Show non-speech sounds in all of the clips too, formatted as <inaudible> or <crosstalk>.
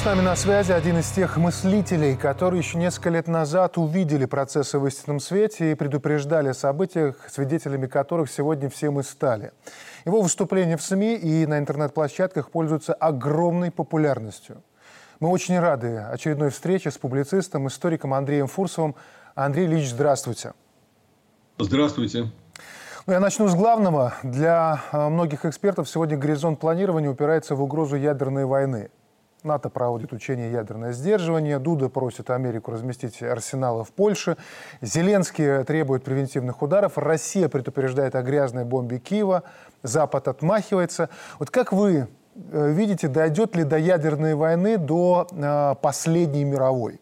С нами на связи один из тех мыслителей, которые еще несколько лет назад увидели процессы в истинном свете и предупреждали о событиях, свидетелями которых сегодня все мы стали. Его выступления в СМИ и на интернет-площадках пользуются огромной популярностью. Мы очень рады очередной встрече с публицистом, историком Андреем Фурсовым. Андрей Ильич, здравствуйте. Здравствуйте. Ну, я начну с главного. Для а, многих экспертов сегодня горизонт планирования упирается в угрозу ядерной войны. НАТО проводит учение ядерное сдерживание, Дуда просит Америку разместить арсеналы в Польше, Зеленский требует превентивных ударов, Россия предупреждает о грязной бомбе Киева, Запад отмахивается. Вот как вы э, видите, дойдет ли до ядерной войны до э, последней мировой?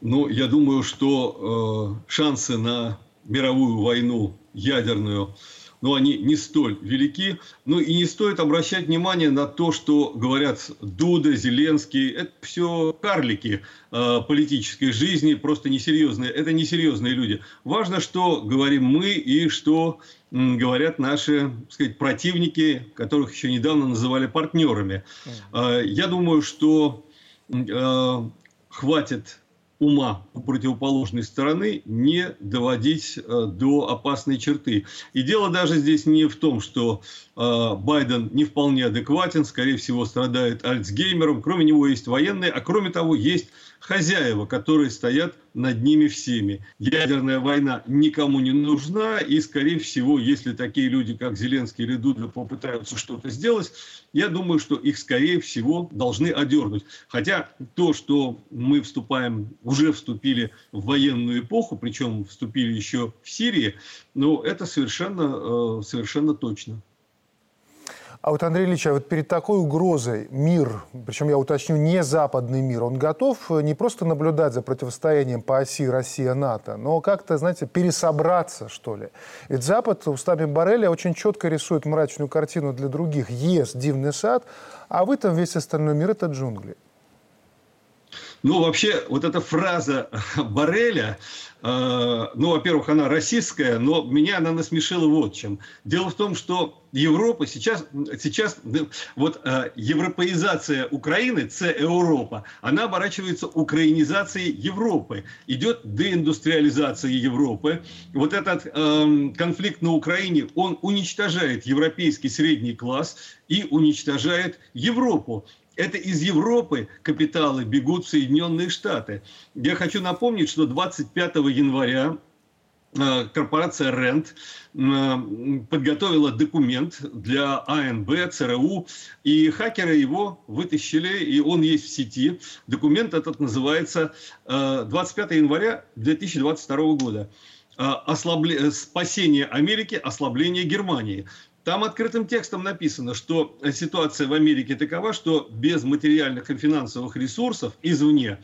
Ну, я думаю, что э, шансы на мировую войну ядерную но они не столь велики. Ну и не стоит обращать внимание на то, что говорят Дуда, Зеленский. Это все карлики э, политической жизни, просто несерьезные. Это несерьезные люди. Важно, что говорим мы и что говорят наши так сказать, противники, которых еще недавно называли партнерами. Э, я думаю, что э, хватит ума у противоположной стороны не доводить э, до опасной черты. И дело даже здесь не в том, что э, Байден не вполне адекватен, скорее всего, страдает Альцгеймером. Кроме него есть военные, а кроме того, есть хозяева, которые стоят над ними всеми. Ядерная война никому не нужна, и, скорее всего, если такие люди, как Зеленский или Дуда, попытаются что-то сделать, я думаю, что их, скорее всего, должны одернуть. Хотя то, что мы вступаем, уже вступили в военную эпоху, причем вступили еще в Сирии, ну, это совершенно, э, совершенно точно. А вот, Андрей Ильич, а вот перед такой угрозой мир, причем я уточню, не западный мир, он готов э, не просто наблюдать за противостоянием по оси Россия-НАТО, но как-то, знаете, пересобраться, что ли. Ведь Запад устами Барреля очень четко рисует мрачную картину для других. ЕС – дивный сад, а вы там весь остальной мир – это джунгли. Ну, вообще, вот эта фраза <laughs> Барреля, э, ну, во-первых, она российская, но меня она насмешила вот чем. Дело в том, что Европа сейчас, сейчас вот э, европеизация Украины, це Европа, она оборачивается украинизацией Европы. Идет деиндустриализация Европы. Вот этот э, конфликт на Украине, он уничтожает европейский средний класс и уничтожает Европу. Это из Европы капиталы бегут в Соединенные Штаты. Я хочу напомнить, что 25 января э, корпорация Рент э, подготовила документ для АНБ, ЦРУ, и хакеры его вытащили, и он есть в сети. Документ этот называется 25 э, января 2022 года. Ослабле... Спасение Америки, ослабление Германии. Там открытым текстом написано, что ситуация в Америке такова, что без материальных и финансовых ресурсов извне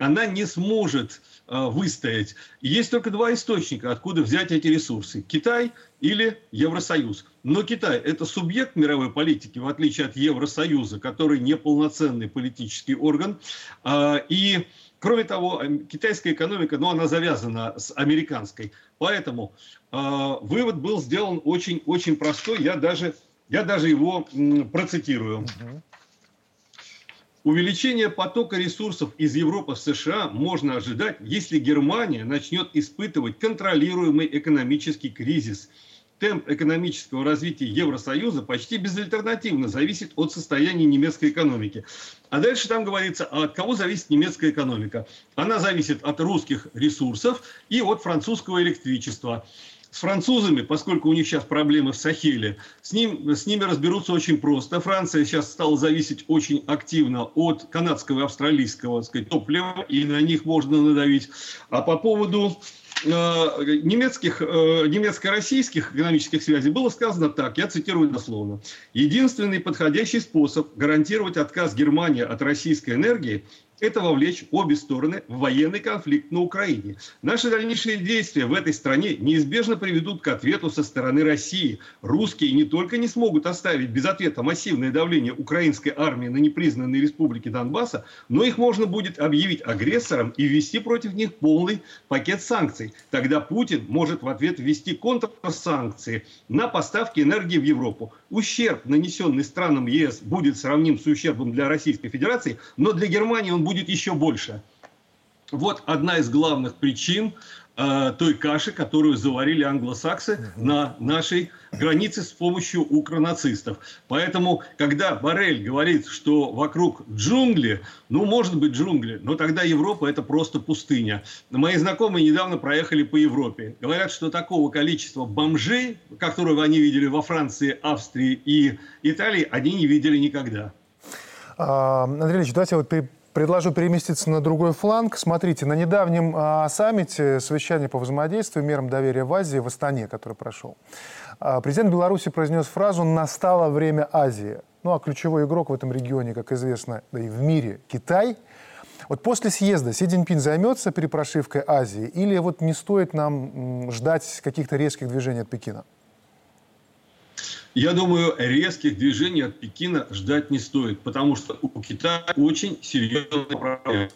она не сможет э, выстоять. Есть только два источника, откуда взять эти ресурсы. Китай или Евросоюз. Но Китай – это субъект мировой политики, в отличие от Евросоюза, который неполноценный политический орган. Э, и Кроме того, китайская экономика, ну, она завязана с американской. Поэтому э, вывод был сделан очень-очень простой. Я даже, я даже его м, процитирую. Увеличение потока ресурсов из Европы в США можно ожидать, если Германия начнет испытывать контролируемый экономический кризис – темп экономического развития Евросоюза почти безальтернативно зависит от состояния немецкой экономики. А дальше там говорится, а от кого зависит немецкая экономика? Она зависит от русских ресурсов и от французского электричества. С французами, поскольку у них сейчас проблемы в Сахеле, с, ним, с ними разберутся очень просто. Франция сейчас стала зависеть очень активно от канадского и австралийского сказать, топлива, и на них можно надавить. А по поводу немецких, э, немецко-российских экономических связей было сказано так, я цитирую дословно. Единственный подходящий способ гарантировать отказ Германии от российской энергии это вовлечь обе стороны в военный конфликт на Украине. Наши дальнейшие действия в этой стране неизбежно приведут к ответу со стороны России. Русские не только не смогут оставить без ответа массивное давление украинской армии на непризнанные республики Донбасса, но их можно будет объявить агрессором и ввести против них полный пакет санкций. Тогда Путин может в ответ ввести контрсанкции на поставки энергии в Европу. Ущерб, нанесенный странам ЕС, будет сравним с ущербом для Российской Федерации, но для Германии он будет еще больше. Вот одна из главных причин э, той каши, которую заварили англосаксы угу. на нашей границе с помощью укронацистов. Поэтому, когда Барель говорит, что вокруг джунгли, ну, может быть, джунгли, но тогда Европа это просто пустыня. Мои знакомые недавно проехали по Европе. Говорят, что такого количества бомжей, которого они видели во Франции, Австрии и Италии, они не видели никогда. А, Андрей Ильич, давайте вот Предложу переместиться на другой фланг. Смотрите, на недавнем а, саммите совещания по взаимодействию мерам доверия в Азии в Астане, который прошел, а, президент Беларуси произнес фразу «настало время Азии». Ну а ключевой игрок в этом регионе, как известно, да и в мире, Китай. Вот после съезда Си Цзиньпин займется перепрошивкой Азии или вот не стоит нам ждать каких-то резких движений от Пекина? Я думаю, резких движений от Пекина ждать не стоит, потому что у Китая очень серьезная проблема.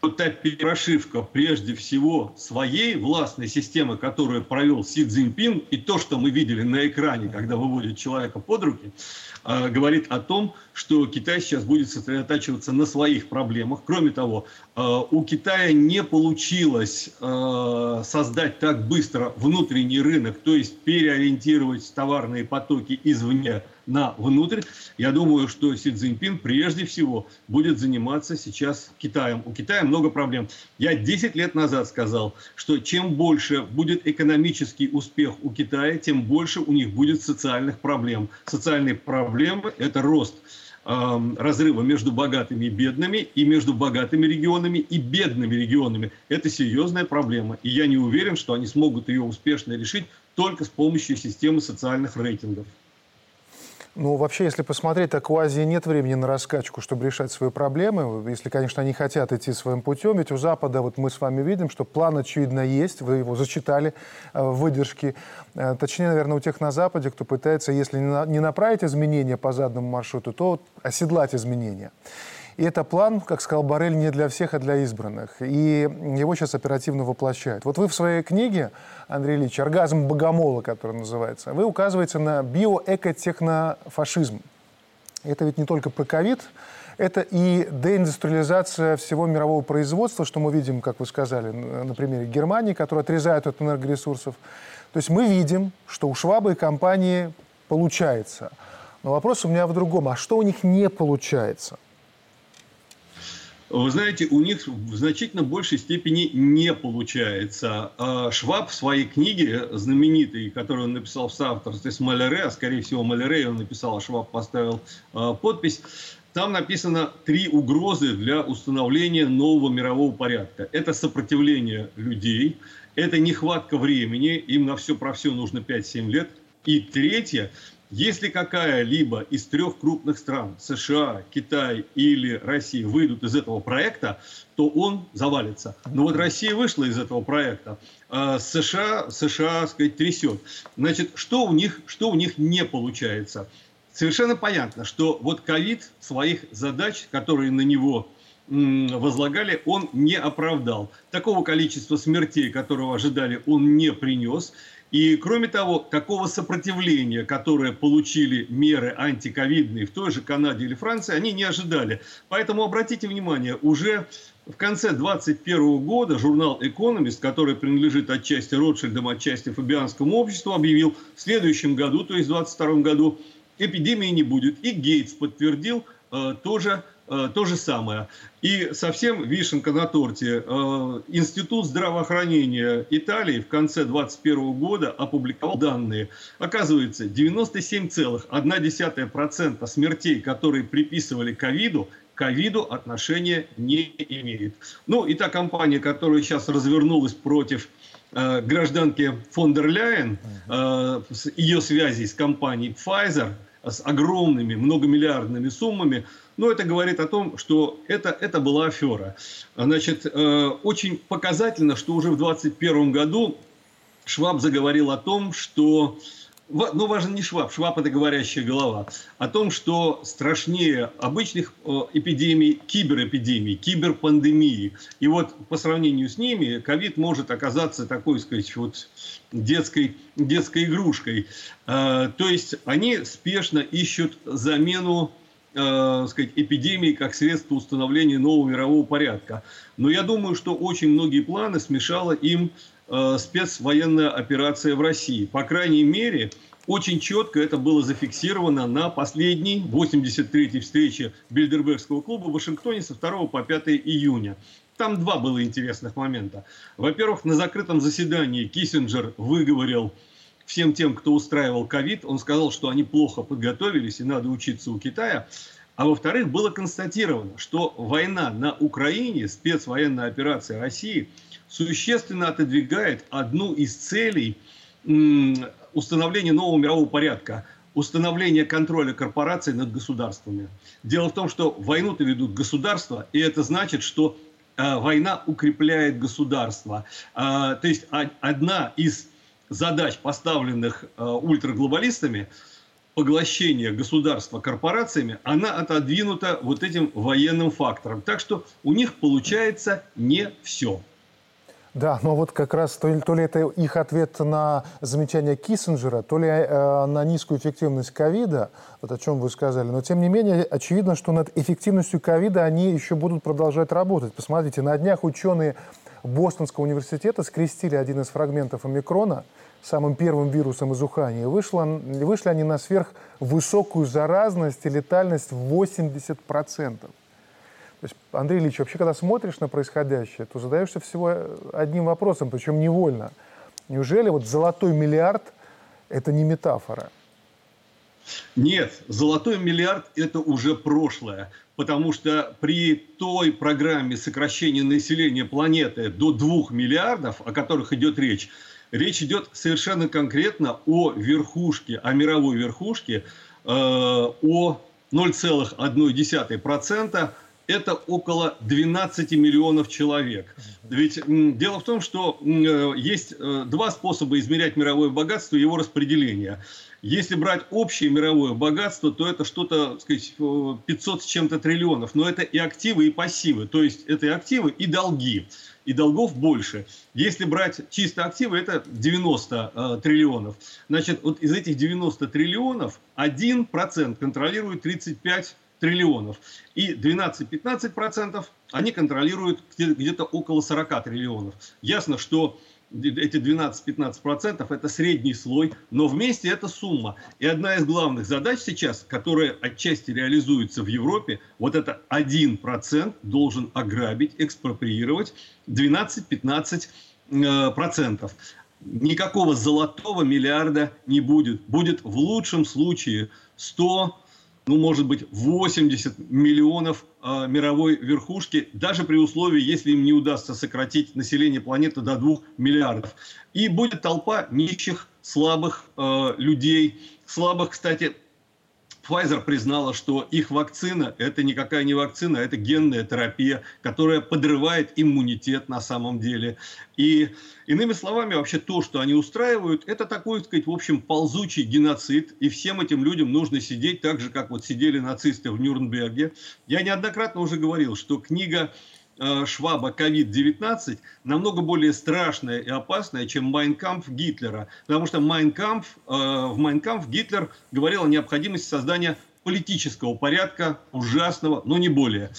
Вот та перепрошивка прежде всего своей властной системы, которую провел Си Цзиньпин, и то, что мы видели на экране, когда выводит человека под руки, говорит о том, что Китай сейчас будет сосредотачиваться на своих проблемах. Кроме того, э, у Китая не получилось э, создать так быстро внутренний рынок, то есть переориентировать товарные потоки извне на внутрь. Я думаю, что Си Цзиньпин прежде всего будет заниматься сейчас Китаем. У Китая много проблем. Я 10 лет назад сказал, что чем больше будет экономический успех у Китая, тем больше у них будет социальных проблем. Социальные проблемы – это рост разрыва между богатыми и бедными, и между богатыми регионами и бедными регионами. Это серьезная проблема. И я не уверен, что они смогут ее успешно решить только с помощью системы социальных рейтингов. Ну, вообще, если посмотреть, так у Азии нет времени на раскачку, чтобы решать свои проблемы. Если, конечно, они хотят идти своим путем. Ведь у Запада, вот мы с вами видим, что план, очевидно, есть. Вы его зачитали э, в выдержке. Э, точнее, наверное, у тех на Западе, кто пытается, если не направить изменения по заданному маршруту, то оседлать изменения. И это план, как сказал Барель, не для всех, а для избранных. И его сейчас оперативно воплощают. Вот вы в своей книге, Андрей Ильич, «Оргазм богомола», который называется, вы указываете на биоэкотехнофашизм. Это ведь не только про ковид, это и деиндустриализация всего мирового производства, что мы видим, как вы сказали, на примере Германии, которая отрезает от энергоресурсов. То есть мы видим, что у Швабы и компании получается. Но вопрос у меня в другом. А что у них не получается? Вы знаете, у них в значительно большей степени не получается. А Шваб в своей книге знаменитой, которую он написал в соавторстве с Малере, а скорее всего Малере он написал, а Шваб поставил а, подпись, там написано три угрозы для установления нового мирового порядка. Это сопротивление людей, это нехватка времени, им на все про все нужно 5-7 лет. И третье если какая-либо из трех крупных стран, США, Китай или Россия, выйдут из этого проекта, то он завалится. Но вот Россия вышла из этого проекта, а США, США, сказать, трясет. Значит, что у них, что у них не получается? Совершенно понятно, что вот ковид своих задач, которые на него возлагали, он не оправдал. Такого количества смертей, которого ожидали, он не принес. И кроме того, такого сопротивления, которое получили меры антиковидные в той же Канаде или Франции, они не ожидали. Поэтому обратите внимание, уже в конце 2021 года журнал «Экономист», который принадлежит отчасти Ротшильдам, отчасти Фабианскому обществу, объявил в следующем году, то есть в 2022 году, эпидемии не будет. И Гейтс подтвердил э, тоже то же самое. И совсем вишенка на торте. Э, Институт здравоохранения Италии в конце 2021 года опубликовал данные. Оказывается, 97,1% смертей, которые приписывали ковиду, ковиду отношения не имеет. Ну и та компания, которая сейчас развернулась против э, гражданки фон дер Ляйен, э, ее связей с компанией Pfizer, с огромными многомиллиардными суммами, но это говорит о том, что это, это была афера. Значит, э, очень показательно, что уже в 2021 году Шваб заговорил о том, что ну, важен не Шваб, Шваб – это говорящая голова, о том, что страшнее обычных э, эпидемий, киберэпидемий, киберпандемии. И вот по сравнению с ними ковид может оказаться такой, сказать, вот детской, детской игрушкой. Э, то есть они спешно ищут замену э, сказать, эпидемии как средство установления нового мирового порядка. Но я думаю, что очень многие планы смешала им Э, спецвоенная операция в России. По крайней мере, очень четко это было зафиксировано на последней 83-й встрече Бильдербергского клуба в Вашингтоне со 2 по 5 июня. Там два было интересных момента. Во-первых, на закрытом заседании Киссинджер выговорил всем тем, кто устраивал ковид, он сказал, что они плохо подготовились и надо учиться у Китая. А во-вторых, было констатировано, что война на Украине, спецвоенная операция России – существенно отодвигает одну из целей установления нового мирового порядка установление контроля корпораций над государствами. Дело в том, что войну-то ведут государства, и это значит, что э, война укрепляет государство. Э, то есть а, одна из задач, поставленных э, ультраглобалистами, поглощение государства корпорациями, она отодвинута вот этим военным фактором. Так что у них получается не все. Да, но вот как раз то ли, то ли это их ответ на замечание Киссинджера, то ли э, на низкую эффективность ковида, вот о чем вы сказали. Но тем не менее, очевидно, что над эффективностью ковида они еще будут продолжать работать. Посмотрите, на днях ученые Бостонского университета скрестили один из фрагментов омикрона, самым первым вирусом из Ухани. Вышло, вышли они на сверхвысокую заразность и летальность в 80%. То есть, Андрей Ильич, вообще, когда смотришь на происходящее, то задаешься всего одним вопросом, причем невольно. Неужели вот золотой миллиард – это не метафора? Нет, золотой миллиард – это уже прошлое. Потому что при той программе сокращения населения планеты до 2 миллиардов, о которых идет речь, речь идет совершенно конкретно о верхушке, о мировой верхушке, э, о 0,1% это около 12 миллионов человек. Ведь дело в том, что э, есть э, два способа измерять мировое богатство и его распределение. Если брать общее мировое богатство, то это что-то, сказать, 500 с чем-то триллионов. Но это и активы, и пассивы. То есть это и активы, и долги. И долгов больше. Если брать чисто активы, это 90 э, триллионов. Значит, вот из этих 90 триллионов 1% контролирует 35 триллионов. И 12-15% они контролируют где-то около 40 триллионов. Ясно, что эти 12-15% это средний слой, но вместе это сумма. И одна из главных задач сейчас, которая отчасти реализуется в Европе, вот это 1% должен ограбить, экспроприировать 12-15%. Э, Никакого золотого миллиарда не будет. Будет в лучшем случае 100 ну, может быть, 80 миллионов э, мировой верхушки, даже при условии, если им не удастся сократить население планеты до 2 миллиардов. И будет толпа нищих, слабых э, людей. Слабых, кстати, Pfizer признала, что их вакцина – это никакая не вакцина, это генная терапия, которая подрывает иммунитет на самом деле. И иными словами, вообще то, что они устраивают, это такой, сказать, в общем, ползучий геноцид. И всем этим людям нужно сидеть так же, как вот сидели нацисты в Нюрнберге. Я неоднократно уже говорил, что книга Шваба COVID-19 намного более страшная и опасная, чем Mein Kampf Гитлера. Потому что Mein Kampf, э, в Mein Kampf Гитлер говорил о необходимости создания политического порядка, ужасного, но не более.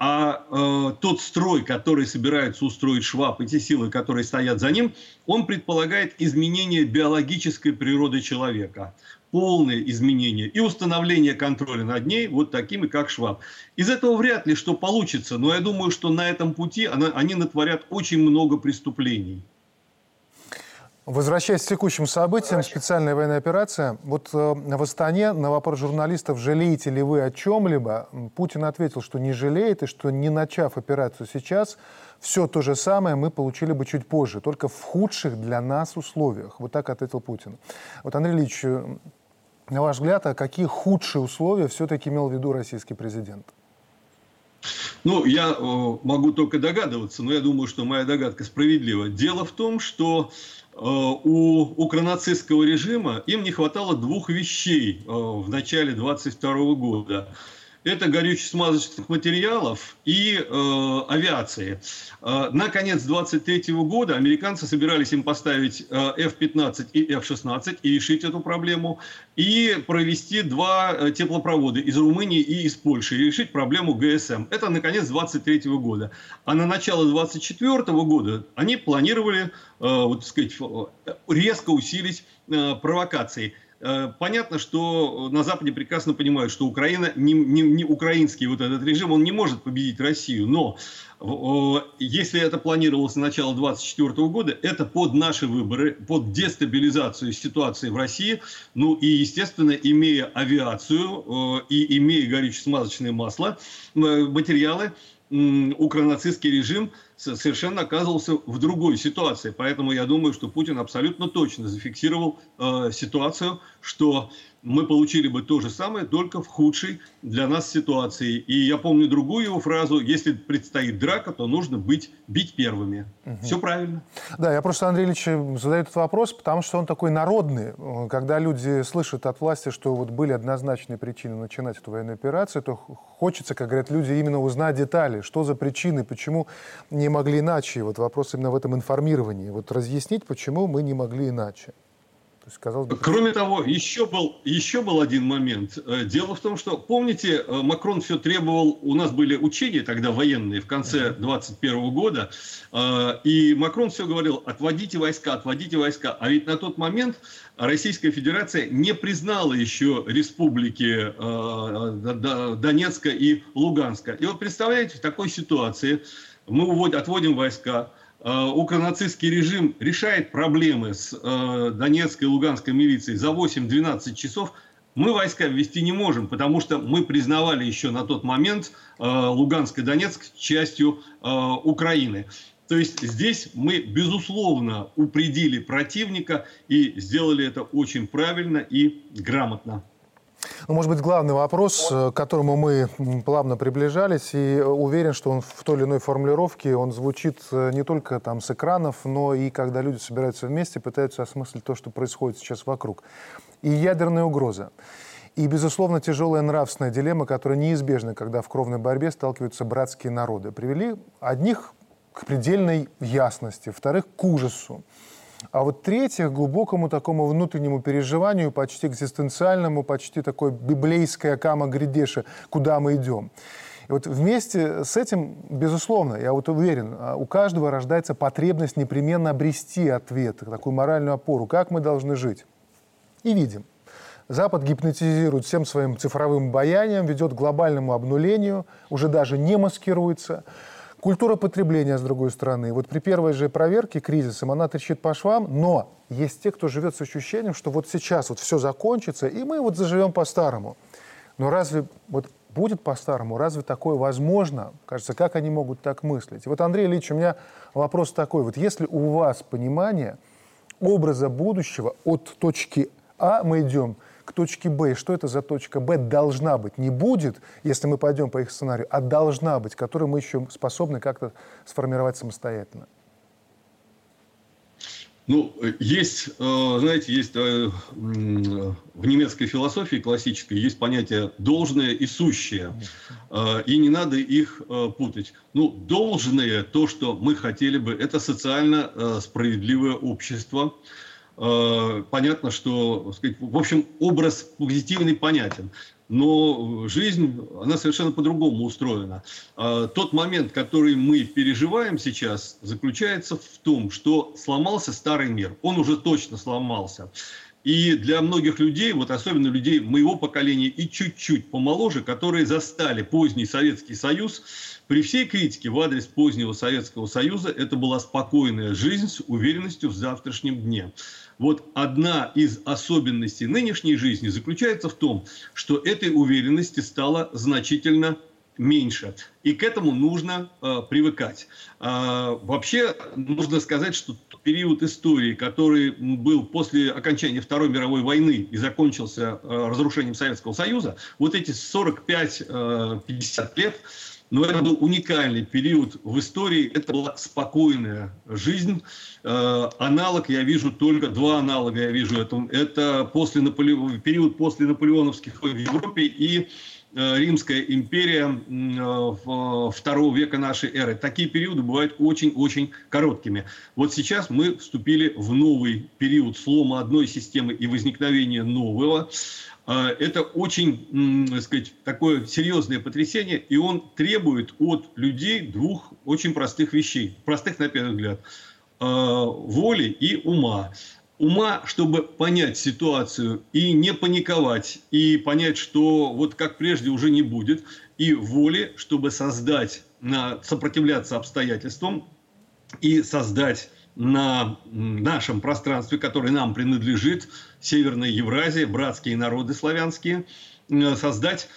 А э, тот строй, который собирается устроить Шваб, и те силы, которые стоят за ним, он предполагает изменение биологической природы человека полное изменение и установление контроля над ней вот такими, как Шваб. Из этого вряд ли что получится, но я думаю, что на этом пути она, они натворят очень много преступлений. Возвращаясь к текущим событиям, специальная военная операция. Вот э, в Астане на вопрос журналистов, жалеете ли вы о чем-либо, Путин ответил, что не жалеет и что не начав операцию сейчас, все то же самое мы получили бы чуть позже, только в худших для нас условиях. Вот так ответил Путин. Вот, Андрей Ильич, на ваш взгляд, а какие худшие условия все-таки имел в виду российский президент? Ну, я э, могу только догадываться, но я думаю, что моя догадка справедлива. Дело в том, что э, у укронацистского режима им не хватало двух вещей в начале 22 года это горюче-смазочных материалов и э, авиации. Э, на конец 23 года американцы собирались им поставить э, F-15 и F-16 и решить эту проблему, и провести два э, теплопровода из Румынии и из Польши, и решить проблему ГСМ. Это на конец 23 года. А на начало 24 года они планировали, э, вот, сказать, резко усилить э, провокации – Э, понятно, что на Западе прекрасно понимают, что Украина, не, не, не украинский вот этот режим, он не может победить Россию. Но если это планировалось на начало 2024 года, это под наши выборы, под дестабилизацию ситуации в России. Ну и, естественно, имея авиацию и имея горюче-смазочное масло, материалы, укронацистский режим совершенно оказывался в другой ситуации. Поэтому я думаю, что Путин абсолютно точно зафиксировал э, ситуацию, что мы получили бы то же самое, только в худшей для нас ситуации. И я помню другую его фразу, если предстоит драка, то нужно быть, бить первыми. Угу. Все правильно. Да, я просто, Андрей Ильич, задаю этот вопрос, потому что он такой народный. Когда люди слышат от власти, что вот были однозначные причины начинать эту военную операцию, то хочется, как говорят люди, именно узнать детали, что за причины, почему не могли иначе. Вот вопрос именно в этом информировании. Вот разъяснить, почему мы не могли иначе есть, казалось бы... Кроме того, еще был, еще был один момент. Э, дело в том, что, помните, э, Макрон все требовал, у нас были учения тогда военные в конце 21 года, э, и Макрон все говорил, отводите войска, отводите войска. А ведь на тот момент Российская Федерация не признала еще республики Донецка и Луганска. И вот представляете, в такой ситуации мы отводим войска, укронацистский режим решает проблемы с э, Донецкой и Луганской милицией за 8-12 часов, мы войска ввести не можем, потому что мы признавали еще на тот момент э, Луганск и Донецк частью Украины. То есть здесь мы, безусловно, упредили противника и сделали это очень правильно и грамотно. Ну, может быть, главный вопрос, э, к которому мы плавно приближались, и уверен, что он в той или иной формулировке, он звучит э, не только там с экранов, но и когда люди собираются вместе, пытаются осмыслить то, что происходит сейчас вокруг. И ядерная угроза. И, безусловно, тяжелая нравственная дилемма, которая неизбежна, когда в кровной борьбе сталкиваются братские народы, привели одних к предельной ясности, вторых – к ужасу. А вот третьих, глубокому такому внутреннему переживанию, почти экзистенциальному, почти такой библейское кама грядеша, куда мы идем. И вот вместе с этим, безусловно, я вот уверен, а, у каждого рождается потребность непременно обрести ответ, такую моральную опору, как мы должны жить. И видим. Запад гипнотизирует всем своим цифровым баянием, ведет к глобальному обнулению, уже даже не маскируется. Культура потребления, с другой стороны. Вот при первой же проверке кризисом она трещит по швам, но есть те, кто живет с ощущением, что вот сейчас вот все закончится, и мы вот заживем по-старому. Но разве вот будет по-старому? Разве такое возможно? Кажется, как они могут так мыслить? Вот, Андрей Ильич, у меня вопрос такой. Вот если у вас понимание образа будущего от точки А мы идем – к точке Б. И что это за точка Б должна быть? Не будет, если мы пойдем по их сценарию, а должна быть, которую мы еще способны как-то сформировать самостоятельно. Ну, есть, э, знаете, есть э, в немецкой философии классической есть понятие должное и сущее, э, и не надо их путать. Ну, должное, то, что мы хотели бы, это социально справедливое общество, понятно, что, сказать, в общем, образ позитивный понятен. Но жизнь, она совершенно по-другому устроена. Э, тот момент, который мы переживаем сейчас, заключается в том, что сломался старый мир. Он уже точно сломался. И для многих людей, вот особенно людей моего поколения и чуть-чуть помоложе, которые застали поздний Советский Союз, при всей критике в адрес позднего Советского Союза это была спокойная жизнь с уверенностью в завтрашнем дне. Вот одна из особенностей нынешней жизни заключается в том, что этой уверенности стало значительно меньше. И к этому нужно э, привыкать. А, вообще, нужно сказать, что период истории, который был после окончания Второй мировой войны и закончился э, разрушением Советского Союза, вот эти 45-50 э, лет, но это был уникальный период в истории. Это была спокойная жизнь. Э, аналог я вижу только два аналога я вижу этому. Это после Наполе... период после наполеоновских войн в Европе и Римская империя э, второго века нашей эры. Такие периоды бывают очень-очень короткими. Вот сейчас мы вступили в новый период слома одной системы и возникновения нового. Это очень, так сказать, такое серьезное потрясение, и он требует от людей двух очень простых вещей, простых на первый взгляд, воли и ума. Ума, чтобы понять ситуацию и не паниковать, и понять, что вот как прежде уже не будет, и воли, чтобы создать, сопротивляться обстоятельствам и создать на нашем пространстве, которое нам принадлежит, Северная Евразия, братские народы славянские, э, создать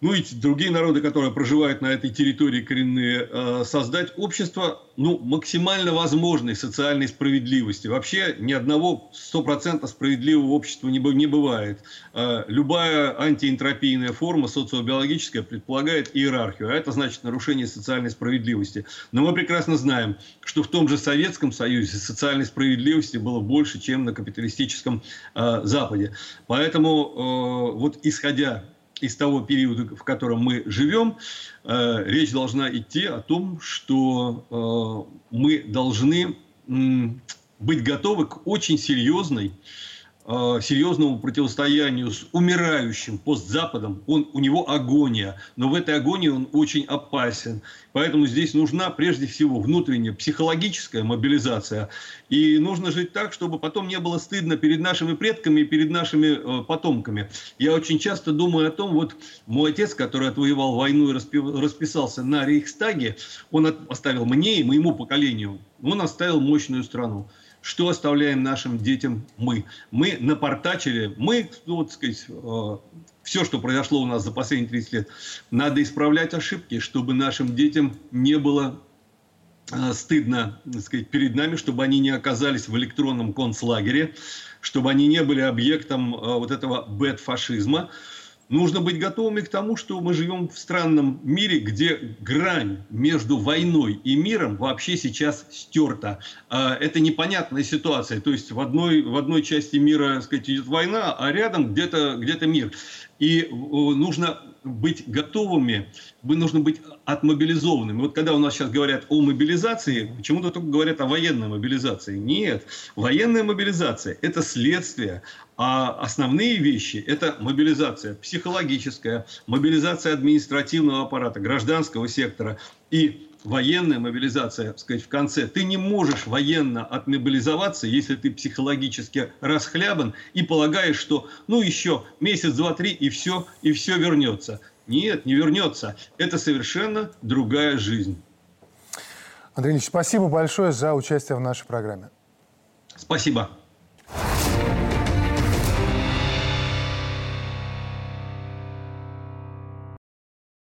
ну и другие народы, которые проживают на этой территории коренные, э, создать общество ну, максимально возможной социальной справедливости. Вообще ни одного стопроцентно справедливого общества не, бывает. Э, любая антиэнтропийная форма социобиологическая предполагает иерархию, а это значит нарушение социальной справедливости. Но мы прекрасно знаем, что в том же Советском Союзе социальной справедливости было больше, чем на капиталистическом э, Западе. Поэтому вот исходя из того периода, в котором мы живем, э, речь должна идти о том, что э, мы должны быть готовы к очень серьезной Э, серьезному противостоянию с умирающим постзападом, он, у него агония, но в этой агонии он очень опасен. Поэтому здесь нужна прежде всего внутренняя психологическая мобилизация. И нужно жить так, чтобы потом не было стыдно перед нашими предками и перед нашими э, потомками. Я очень часто думаю о том, вот мой отец, который отвоевал войну и расписался на Рейхстаге, он оставил мне и моему поколению, он оставил мощную страну. Что оставляем нашим детям мы? Мы напортачили, мы, ну, вот сказать, э, все, что произошло у нас за последние 30 лет, надо исправлять ошибки, чтобы нашим детям не было э, стыдно так сказать, перед нами, чтобы они не оказались в электронном концлагере, чтобы они не были объектом э, вот этого бэт-фашизма. Нужно быть готовыми к тому, что мы живем в странном мире, где грань между войной и миром вообще сейчас стерта. А, это непонятная ситуация. То есть в одной, в одной части мира так сказать, идет война, а рядом где-то где, мир. И нужно быть готовыми, нужно быть отмобилизованными. Вот когда у нас сейчас говорят о мобилизации, почему-то только говорят о военной мобилизации. Нет, военная мобилизация – это следствие, а основные вещи – это мобилизация психологическая, мобилизация административного аппарата, гражданского сектора и военная мобилизация, так сказать, в конце. Ты не можешь военно отмобилизоваться, если ты психологически расхлябан и полагаешь, что ну еще месяц, два, три и все, и все вернется. Нет, не вернется. Это совершенно другая жизнь. Андрей Ильич, спасибо большое за участие в нашей программе. Спасибо.